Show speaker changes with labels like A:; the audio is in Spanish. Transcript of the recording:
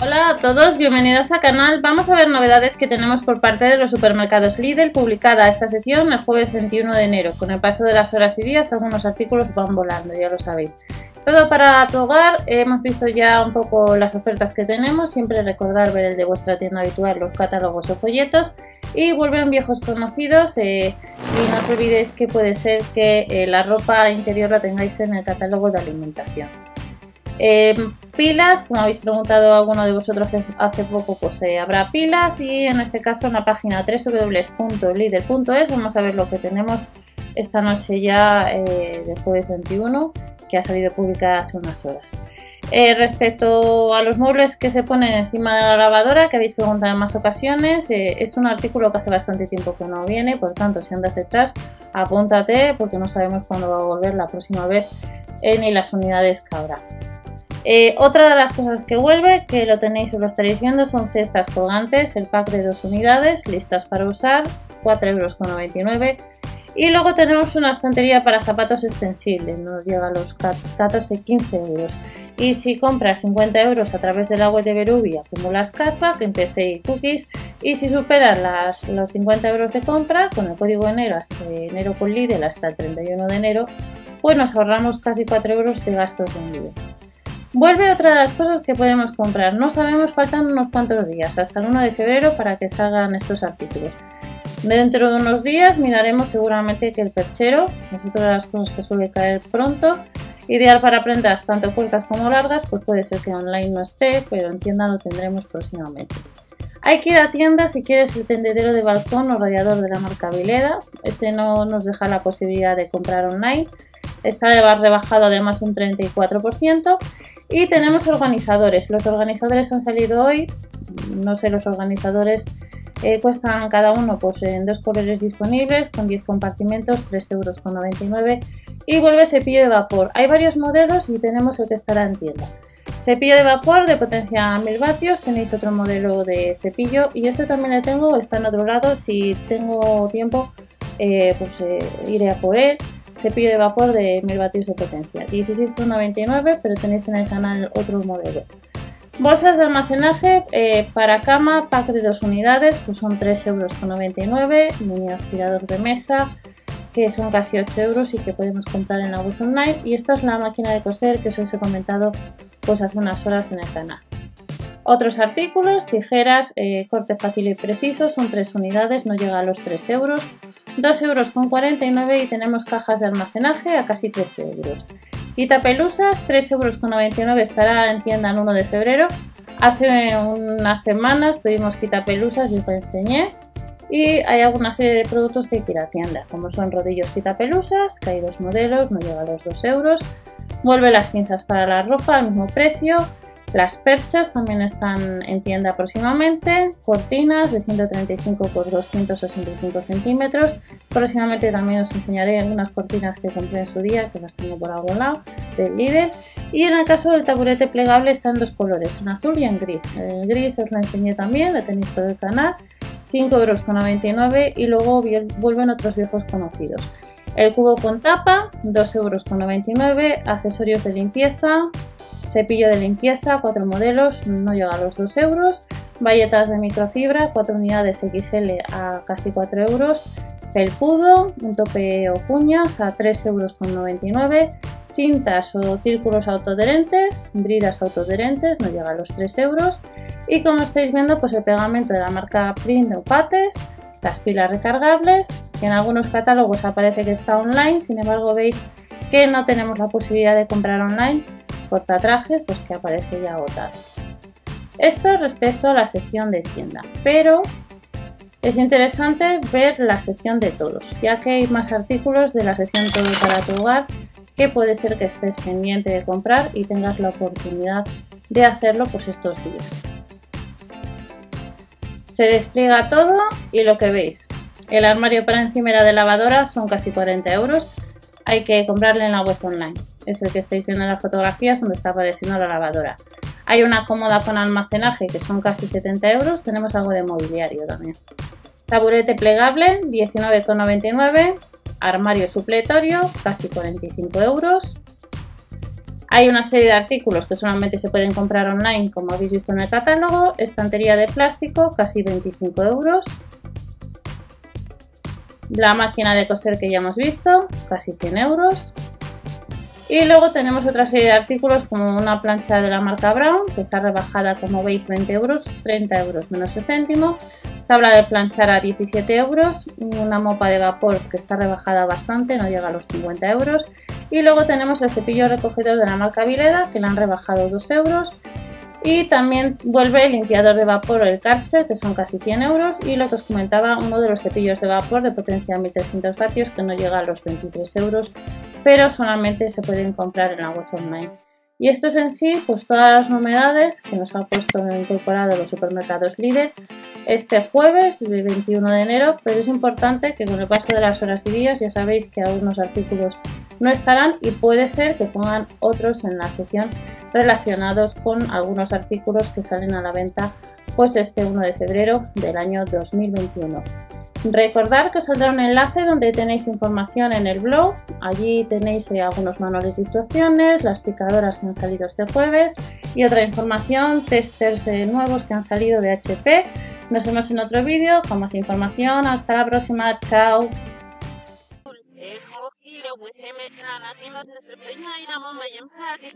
A: Hola a todos, bienvenidos al canal. Vamos a ver novedades que tenemos por parte de los supermercados Lidl, publicada esta sección el jueves 21 de enero. Con el paso de las horas y días, algunos artículos van volando, ya lo sabéis. Todo para tu hogar, hemos visto ya un poco las ofertas que tenemos, siempre recordar ver el de vuestra tienda habitual, los catálogos o folletos y vuelven viejos conocidos eh, y no os olvidéis que puede ser que eh, la ropa interior la tengáis en el catálogo de alimentación. Eh, pilas, como habéis preguntado alguno de vosotros hace poco, pues eh, habrá pilas y en este caso en la página www.lidl.es vamos a ver lo que tenemos esta noche ya eh, de jueves 21 que ha salido publicada hace unas horas. respecto a los muebles que se ponen encima de la lavadora, que habéis preguntado en más ocasiones, es un artículo que hace bastante tiempo que no viene, por tanto, si andas detrás, apúntate porque no sabemos cuándo va a volver la próxima vez ni las unidades que habrá. Eh, otra de las cosas que vuelve, que lo tenéis o lo estaréis viendo, son cestas colgantes, el pack de dos unidades, listas para usar, 4,99 euros. Y luego tenemos una estantería para zapatos extensibles, nos llega a los 14-15 euros. Y si compras 50 euros a través de la web de Berubia, las cashback en PC y cookies. Y si superas los 50 euros de compra, con el código enero hasta enero con Lidl hasta el 31 de enero, pues nos ahorramos casi 4 euros de gastos de envío. Vuelve otra de las cosas que podemos comprar. No sabemos, faltan unos cuantos días, hasta el 1 de febrero, para que salgan estos artículos. Dentro de unos días miraremos seguramente que el perchero es otra de las cosas que suele caer pronto. Ideal para prendas tanto cortas como largas, pues puede ser que online no esté, pero en tienda lo tendremos próximamente. Hay que ir a tienda si quieres el tendedero de balcón o radiador de la marca Vileda. Este no nos deja la posibilidad de comprar online. Está rebajado además un 34% y tenemos organizadores. Los organizadores han salido hoy. No sé, los organizadores eh, cuestan cada uno pues, en dos colores disponibles con 10 compartimentos, 3,99 euros. Y vuelve cepillo de vapor. Hay varios modelos y tenemos el que estará en tienda. Cepillo de vapor de potencia 1000 vatios, tenéis otro modelo de cepillo y este también le tengo, está en otro lado, si tengo tiempo eh, pues eh, iré a por él cepillo de vapor de 1000 vatios de potencia. 16,99 pero tenéis en el canal otro modelo. Bolsas de almacenaje eh, para cama, pack de dos unidades, pues son 3,99 euros. Mini aspirador de mesa, que son casi 8 euros y que podemos comprar en la web online. Y esta es la máquina de coser que os he comentado pues hace unas horas en el canal. Otros artículos, tijeras, eh, corte fácil y preciso, son 3 unidades, no llega a los 3 euros. 2,49 euros y tenemos cajas de almacenaje a casi 13 euros. Quitapelusas, 3,99 euros estará en tienda el 1 de febrero. Hace unas semanas tuvimos quitapelusas y os lo enseñé. Y hay alguna serie de productos que hay que ir a tienda, como son rodillos quitapelusas, que hay dos modelos, no llega los 2 euros. Vuelve las pinzas para la ropa al mismo precio. Las perchas también están en tienda próximamente, cortinas de 135 x 265 centímetros. Próximamente también os enseñaré unas cortinas que compré en su día, que las tengo por algún lado, del líder. Y en el caso del taburete plegable están dos colores, en azul y en gris. El gris os lo enseñé también, lo tenéis por el canal, 5,99 euros y luego vuelven otros viejos conocidos. El cubo con tapa, 2,99 euros, accesorios de limpieza, Cepillo de limpieza, 4 modelos, no llega a los 2 euros. Valletas de microfibra, 4 unidades XL a casi 4 euros. Felpudo, un tope o cuñas a 3,99 euros. Cintas o círculos autoadherentes, bridas autoadherentes, no llega a los 3 euros. Y como estáis viendo, pues el pegamento de la marca Print o Pates, las pilas recargables, que en algunos catálogos aparece que está online, sin embargo veis que no tenemos la posibilidad de comprar online portatrajes pues que aparece ya agotado. Esto respecto a la sección de tienda, pero es interesante ver la sección de todos, ya que hay más artículos de la sección todo para tu hogar que puede ser que estés pendiente de comprar y tengas la oportunidad de hacerlo pues estos días. Se despliega todo y lo que veis. El armario para encimera de lavadora son casi 40 euros. Hay que comprarle en la web online es el que estáis viendo en las fotografías donde está apareciendo la lavadora. Hay una cómoda con almacenaje que son casi 70 euros. Tenemos algo de mobiliario también. Taburete plegable, 19,99. Armario supletorio, casi 45 euros. Hay una serie de artículos que solamente se pueden comprar online, como habéis visto en el catálogo. Estantería de plástico, casi 25 euros. La máquina de coser que ya hemos visto, casi 100 euros. Y luego tenemos otra serie de artículos como una plancha de la marca Brown, que está rebajada como veis 20 euros, 30 euros menos el céntimo. Tabla de planchar a 17 euros, una mopa de vapor que está rebajada bastante, no llega a los 50 euros. Y luego tenemos el cepillo recogedor de la marca Vileda, que le han rebajado 2 euros. Y también vuelve el limpiador de vapor o el Karcher, que son casi 100 euros. Y lo que os comentaba, uno de los cepillos de vapor de potencia 1300 vatios, que no llega a los 23 euros, pero solamente se pueden comprar en la web online. Y esto es en sí, pues todas las novedades que nos ha puesto incorporado los supermercados líder este jueves, 21 de enero, pero es importante que con el paso de las horas y días ya sabéis que algunos artículos no estarán y puede ser que pongan otros en la sesión relacionados con algunos artículos que salen a la venta pues este 1 de febrero del año 2021. Recordad que os saldrá un enlace donde tenéis información en el blog. Allí tenéis eh, algunos manuales de instrucciones, las picadoras que han salido este jueves y otra información, testers eh, nuevos que han salido de HP. Nos vemos en otro vídeo con más información. Hasta la próxima. Chao pues eme na na ima se
B: se ina ina mama yem
A: sa ke